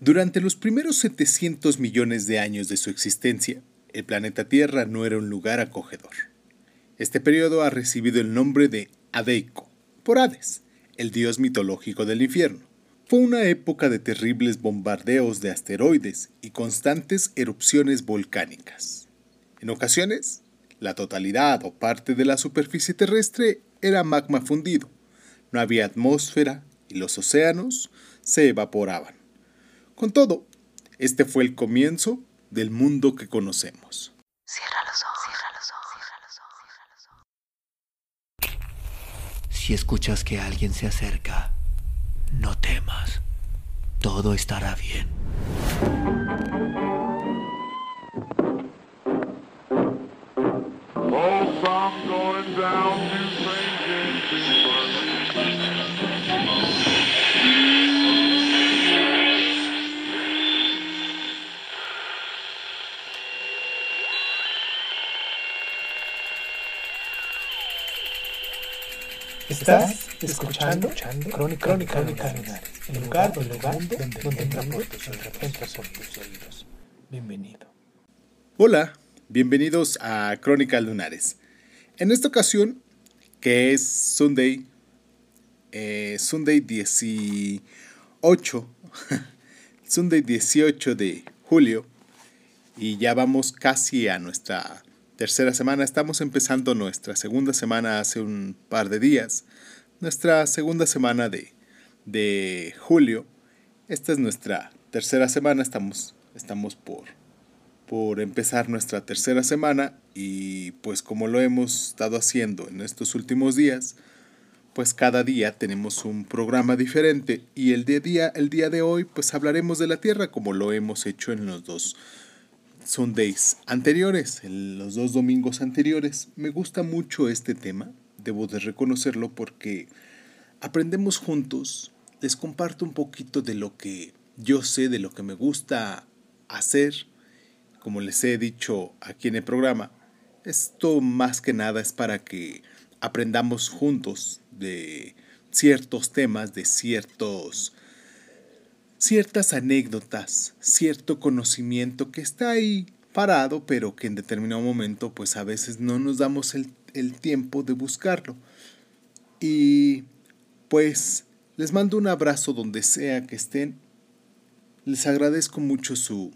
Durante los primeros 700 millones de años de su existencia, el planeta Tierra no era un lugar acogedor. Este periodo ha recibido el nombre de Adeico, por Hades, el dios mitológico del infierno. Fue una época de terribles bombardeos de asteroides y constantes erupciones volcánicas. En ocasiones, la totalidad o parte de la superficie terrestre era magma fundido, no había atmósfera y los océanos se evaporaban. Con todo, este fue el comienzo del mundo que conocemos. Cierra los ojos, cierra los ojos, cierra los ojos, cierra los ojos. Si escuchas que alguien se acerca, no temas. Todo estará bien. Estás escuchando, Crónica, Crónica, Crónica el lugar, el lugar donde, donde entramos tus oídos. Bienvenido. Hola, bienvenidos a Crónica Lunares. En esta ocasión, que es Sunday, eh, Sunday 18, Sunday 18 de julio, y ya vamos casi a nuestra tercera semana. Estamos empezando nuestra segunda semana hace un par de días. Nuestra segunda semana de, de julio. Esta es nuestra tercera semana. Estamos, estamos por, por empezar nuestra tercera semana. Y pues como lo hemos estado haciendo en estos últimos días, pues cada día tenemos un programa diferente. Y el día, el día de hoy pues hablaremos de la Tierra como lo hemos hecho en los dos Sundays anteriores, los dos domingos anteriores. Me gusta mucho este tema, debo de reconocerlo porque aprendemos juntos, les comparto un poquito de lo que yo sé, de lo que me gusta hacer, como les he dicho aquí en el programa. Esto más que nada es para que aprendamos juntos de ciertos temas, de ciertos ciertas anécdotas, cierto conocimiento que está ahí parado, pero que en determinado momento pues a veces no nos damos el, tiempo de buscarlo. Y pues les mando un abrazo donde sea que estén. Les agradezco mucho su,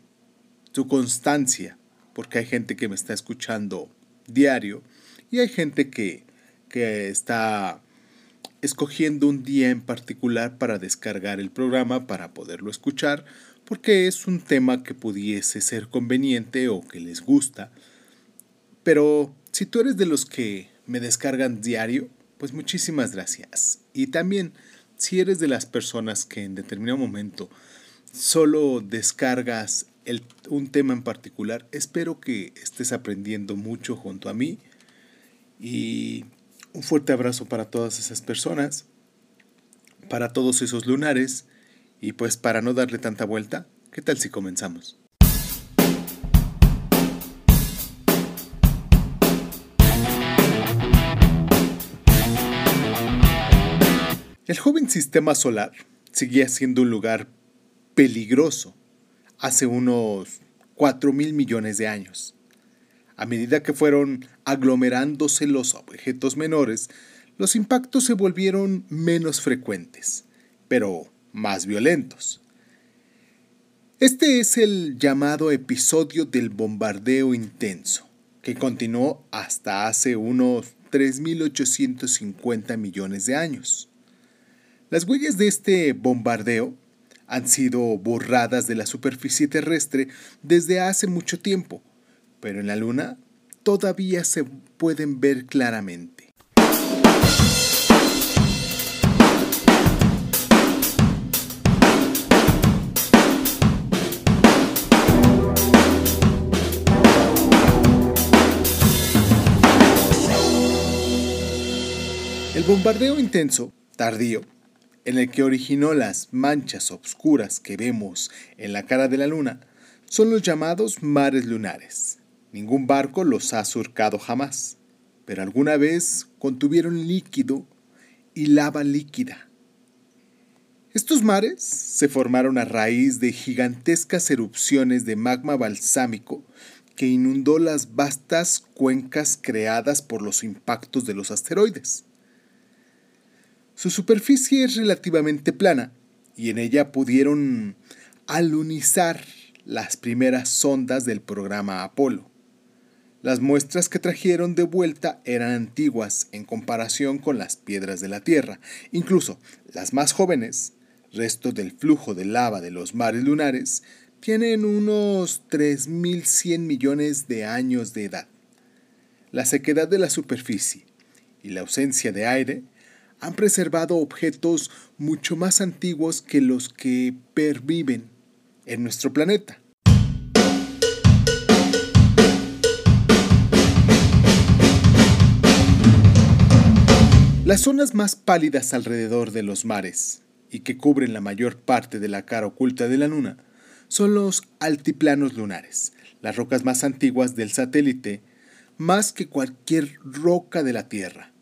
su constancia, porque hay gente que me está escuchando diario y hay gente que, que está escogiendo un día en particular para descargar el programa para poderlo escuchar, porque es un tema que pudiese ser conveniente o que les gusta. Pero si tú eres de los que me descargan diario, pues muchísimas gracias. Y también si eres de las personas que en determinado momento solo descargas un tema en particular, espero que estés aprendiendo mucho junto a mí y un fuerte abrazo para todas esas personas, para todos esos lunares, y pues para no darle tanta vuelta, ¿qué tal si comenzamos? El joven sistema solar seguía siendo un lugar peligroso hace unos 4 mil millones de años. A medida que fueron aglomerándose los objetos menores, los impactos se volvieron menos frecuentes, pero más violentos. Este es el llamado episodio del bombardeo intenso, que continuó hasta hace unos 3.850 millones de años. Las huellas de este bombardeo han sido borradas de la superficie terrestre desde hace mucho tiempo, pero en la Luna todavía se pueden ver claramente. El bombardeo intenso, tardío, en el que originó las manchas oscuras que vemos en la cara de la Luna, son los llamados mares lunares. Ningún barco los ha surcado jamás, pero alguna vez contuvieron líquido y lava líquida. Estos mares se formaron a raíz de gigantescas erupciones de magma balsámico que inundó las vastas cuencas creadas por los impactos de los asteroides. Su superficie es relativamente plana y en ella pudieron alunizar las primeras sondas del programa Apolo. Las muestras que trajeron de vuelta eran antiguas en comparación con las piedras de la Tierra, incluso las más jóvenes, resto del flujo de lava de los mares lunares, tienen unos 3.100 millones de años de edad. La sequedad de la superficie y la ausencia de aire han preservado objetos mucho más antiguos que los que perviven en nuestro planeta. Las zonas más pálidas alrededor de los mares y que cubren la mayor parte de la cara oculta de la Luna son los altiplanos lunares, las rocas más antiguas del satélite, más que cualquier roca de la Tierra.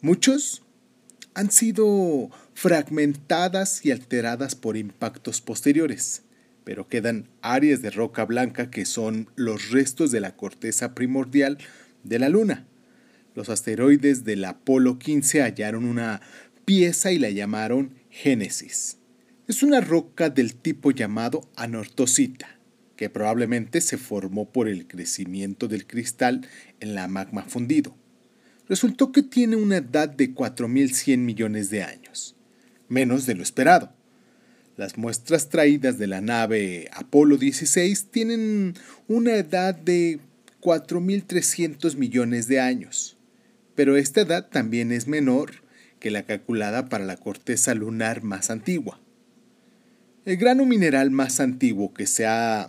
Muchos han sido fragmentadas y alteradas por impactos posteriores, pero quedan áreas de roca blanca que son los restos de la corteza primordial de la Luna. Los asteroides del Apolo 15 hallaron una pieza y la llamaron Génesis. Es una roca del tipo llamado anortosita, que probablemente se formó por el crecimiento del cristal en la magma fundido. Resultó que tiene una edad de 4.100 millones de años, menos de lo esperado. Las muestras traídas de la nave Apolo 16 tienen una edad de 4.300 millones de años, pero esta edad también es menor que la calculada para la corteza lunar más antigua. El grano mineral más antiguo que se ha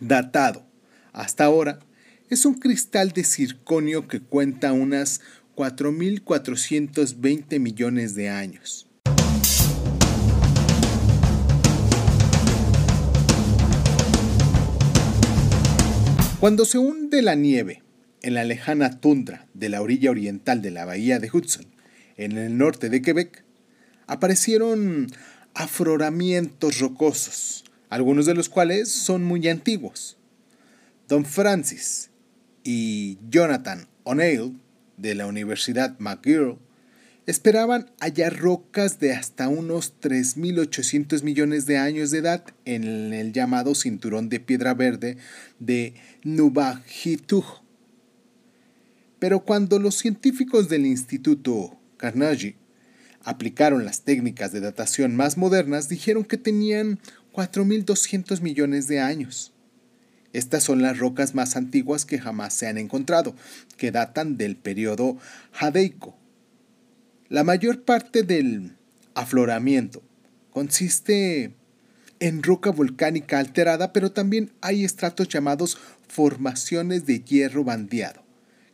datado hasta ahora es un cristal de circonio que cuenta unas 4.420 millones de años. Cuando se hunde la nieve en la lejana tundra de la orilla oriental de la bahía de Hudson, en el norte de Quebec, aparecieron afloramientos rocosos, algunos de los cuales son muy antiguos. Don Francis y Jonathan O'Neill de la Universidad McGill esperaban hallar rocas de hasta unos 3.800 millones de años de edad en el llamado cinturón de piedra verde de Nubajituj. Pero cuando los científicos del Instituto Carnegie aplicaron las técnicas de datación más modernas, dijeron que tenían 4.200 millones de años. Estas son las rocas más antiguas que jamás se han encontrado, que datan del periodo jadeico. La mayor parte del afloramiento consiste en roca volcánica alterada, pero también hay estratos llamados formaciones de hierro bandeado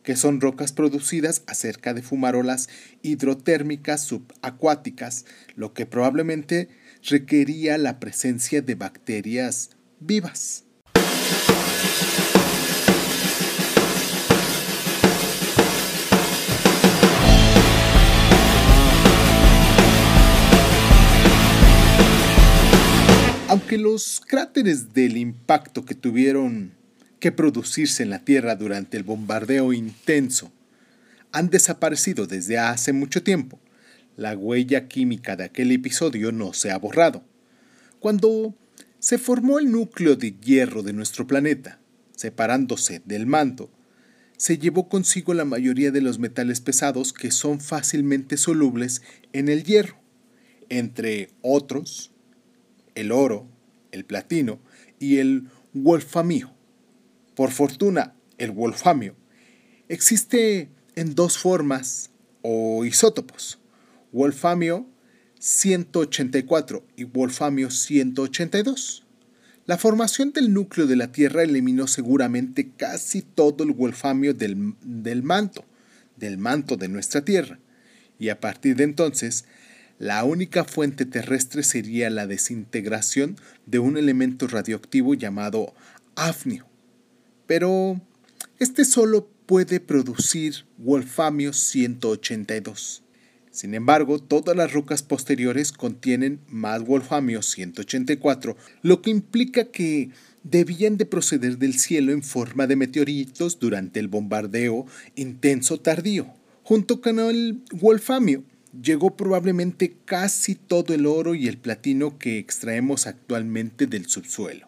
que son rocas producidas acerca de fumarolas hidrotérmicas subacuáticas, lo que probablemente requería la presencia de bacterias vivas. Aunque los cráteres del impacto que tuvieron que producirse en la Tierra durante el bombardeo intenso han desaparecido desde hace mucho tiempo. La huella química de aquel episodio no se ha borrado. Cuando se formó el núcleo de hierro de nuestro planeta, separándose del manto, se llevó consigo la mayoría de los metales pesados que son fácilmente solubles en el hierro, entre otros el oro, el platino y el wolframio. Por fortuna, el wolframio existe en dos formas o isótopos, wolframio 184 y wolframio 182. La formación del núcleo de la Tierra eliminó seguramente casi todo el wolframio del, del manto, del manto de nuestra Tierra, y a partir de entonces la única fuente terrestre sería la desintegración de un elemento radioactivo llamado afnio pero este solo puede producir wolfamio 182. Sin embargo, todas las rocas posteriores contienen más wolframio 184, lo que implica que debían de proceder del cielo en forma de meteoritos durante el bombardeo intenso tardío. Junto con el wolframio llegó probablemente casi todo el oro y el platino que extraemos actualmente del subsuelo.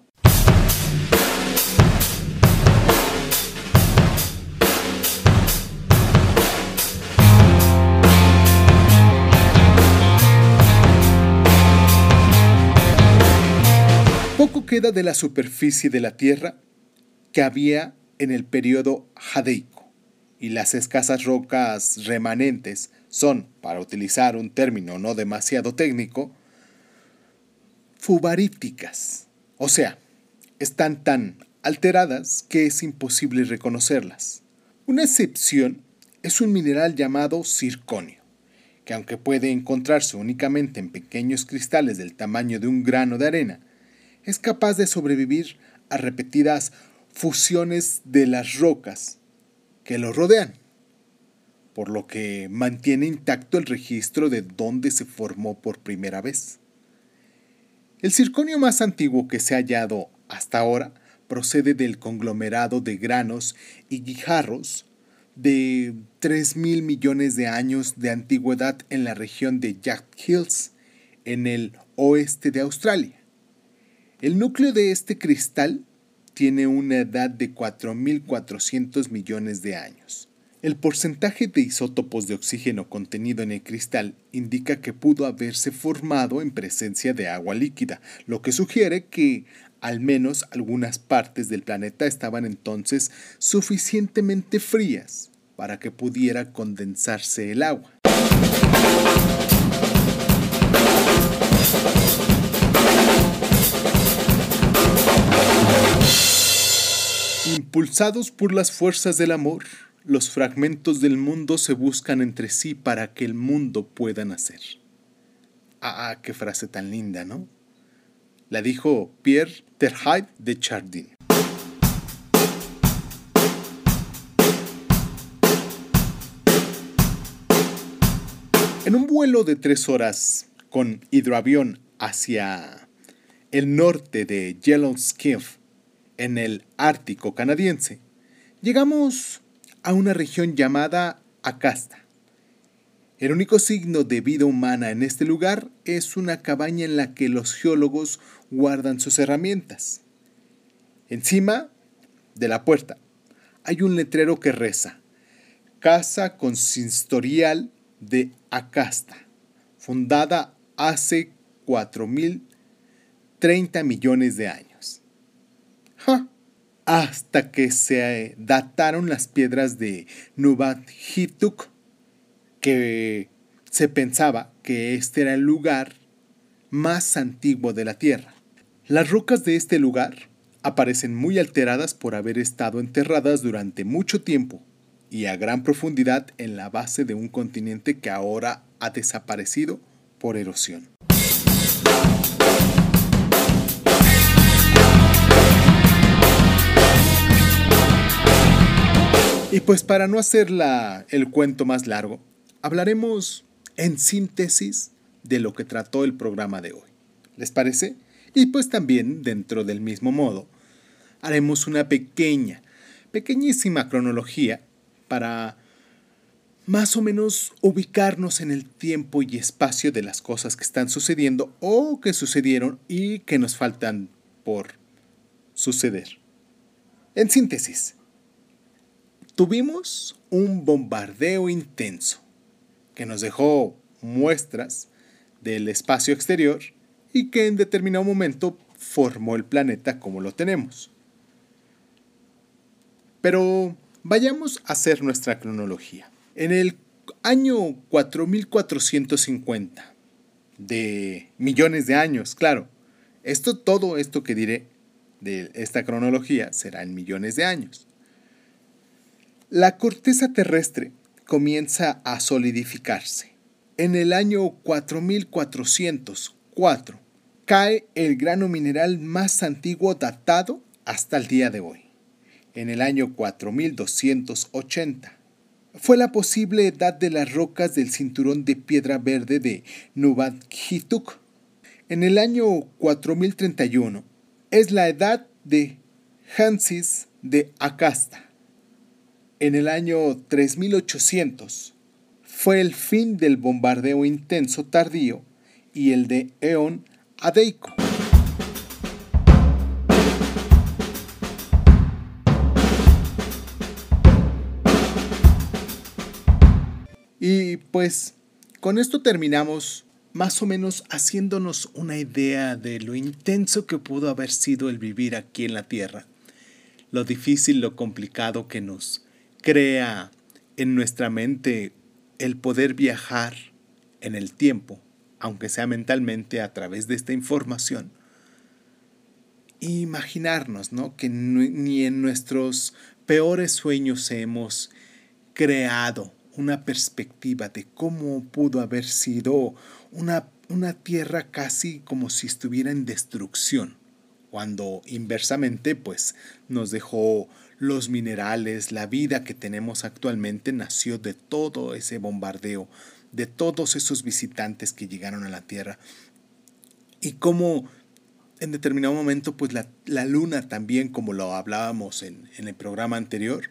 Poco queda de la superficie de la Tierra que había en el periodo jadeico, y las escasas rocas remanentes son, para utilizar un término no demasiado técnico, fubaríticas, o sea, están tan alteradas que es imposible reconocerlas. Una excepción es un mineral llamado circonio, que aunque puede encontrarse únicamente en pequeños cristales del tamaño de un grano de arena, es capaz de sobrevivir a repetidas fusiones de las rocas que lo rodean, por lo que mantiene intacto el registro de dónde se formó por primera vez. El circonio más antiguo que se ha hallado hasta ahora procede del conglomerado de granos y guijarros de 3.000 millones de años de antigüedad en la región de Jack Hills, en el oeste de Australia. El núcleo de este cristal tiene una edad de 4.400 millones de años. El porcentaje de isótopos de oxígeno contenido en el cristal indica que pudo haberse formado en presencia de agua líquida, lo que sugiere que al menos algunas partes del planeta estaban entonces suficientemente frías para que pudiera condensarse el agua. Impulsados por las fuerzas del amor, los fragmentos del mundo se buscan entre sí para que el mundo pueda nacer. Ah, qué frase tan linda, ¿no? La dijo Pierre Terhaid de Chardin. En un vuelo de tres horas con hidroavión hacia el norte de Yellowknife, en el Ártico canadiense, llegamos a una región llamada Acasta. El único signo de vida humana en este lugar es una cabaña en la que los geólogos guardan sus herramientas. Encima de la puerta hay un letrero que reza, Casa Consistorial de Acasta, fundada hace 4.030 millones de años hasta que se dataron las piedras de Nubat Hituk, que se pensaba que este era el lugar más antiguo de la Tierra. Las rocas de este lugar aparecen muy alteradas por haber estado enterradas durante mucho tiempo y a gran profundidad en la base de un continente que ahora ha desaparecido por erosión. Y pues para no hacer el cuento más largo, hablaremos en síntesis de lo que trató el programa de hoy. ¿Les parece? Y pues también, dentro del mismo modo, haremos una pequeña, pequeñísima cronología para más o menos ubicarnos en el tiempo y espacio de las cosas que están sucediendo o que sucedieron y que nos faltan por suceder. En síntesis, Tuvimos un bombardeo intenso que nos dejó muestras del espacio exterior y que en determinado momento formó el planeta como lo tenemos. Pero vayamos a hacer nuestra cronología. En el año 4450 de millones de años, claro. Esto todo esto que diré de esta cronología será en millones de años. La corteza terrestre comienza a solidificarse. En el año 4404 cae el grano mineral más antiguo datado hasta el día de hoy. En el año 4280, fue la posible edad de las rocas del cinturón de piedra verde de Nubadjituk. En el año 4031 es la edad de Hansis de Acasta. En el año 3800 fue el fin del bombardeo intenso tardío y el de Eon Adeico. Y pues con esto terminamos más o menos haciéndonos una idea de lo intenso que pudo haber sido el vivir aquí en la Tierra, lo difícil, lo complicado que nos crea en nuestra mente el poder viajar en el tiempo, aunque sea mentalmente a través de esta información. Imaginarnos, ¿no? Que ni en nuestros peores sueños hemos creado una perspectiva de cómo pudo haber sido una, una tierra casi como si estuviera en destrucción, cuando inversamente pues nos dejó los minerales, la vida que tenemos actualmente nació de todo ese bombardeo, de todos esos visitantes que llegaron a la Tierra. Y cómo en determinado momento, pues la, luna también, como lo hablábamos en, en el programa anterior,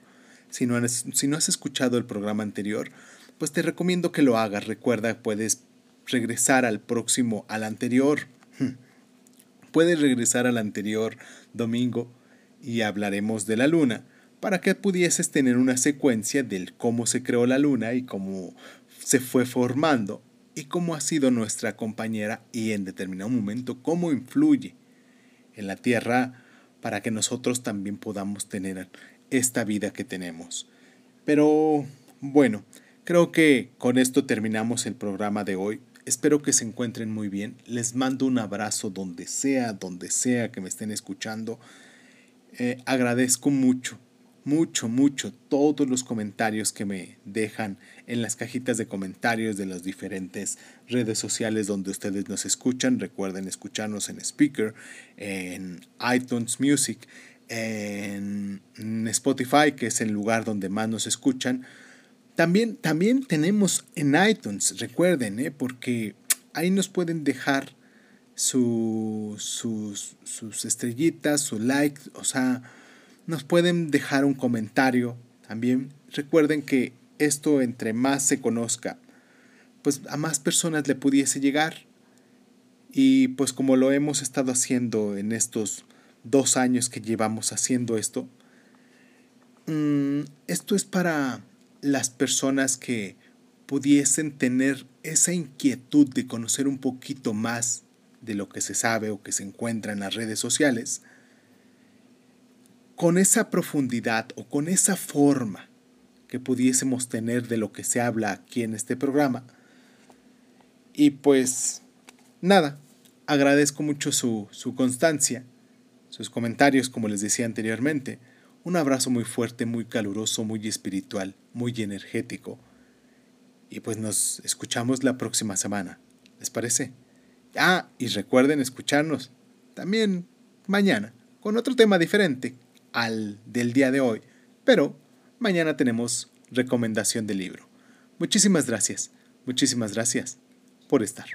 si no, has, si no has escuchado el programa anterior, pues te recomiendo que lo hagas. Recuerda, puedes regresar al próximo, al anterior. Puedes regresar al anterior domingo y hablaremos de la luna para que pudieses tener una secuencia del cómo se creó la luna y cómo se fue formando y cómo ha sido nuestra compañera y en determinado momento cómo influye en la Tierra para que nosotros también podamos tener esta vida que tenemos. Pero bueno, creo que con esto terminamos el programa de hoy. Espero que se encuentren muy bien. Les mando un abrazo donde sea, donde sea que me estén escuchando. Eh, agradezco mucho, mucho, mucho todos los comentarios que me dejan en las cajitas de comentarios de las diferentes redes sociales donde ustedes nos escuchan. Recuerden escucharnos en Speaker, en iTunes Music, en Spotify, que es el lugar donde más nos escuchan. También, también tenemos en iTunes, recuerden, ¿eh? porque ahí nos pueden dejar sus, sus estrellitas, su like, o sea, nos pueden dejar un comentario también. Recuerden que esto entre más se conozca, pues a más personas le pudiese llegar. Y pues como lo hemos estado haciendo en estos dos años que llevamos haciendo esto, mm, esto es para las personas que pudiesen tener esa inquietud de conocer un poquito más de lo que se sabe o que se encuentra en las redes sociales, con esa profundidad o con esa forma que pudiésemos tener de lo que se habla aquí en este programa. Y pues nada, agradezco mucho su, su constancia sus comentarios, como les decía anteriormente. Un abrazo muy fuerte, muy caluroso, muy espiritual, muy energético. Y pues nos escuchamos la próxima semana. ¿Les parece? Ah, y recuerden escucharnos también mañana con otro tema diferente al del día de hoy. Pero mañana tenemos recomendación de libro. Muchísimas gracias, muchísimas gracias por estar.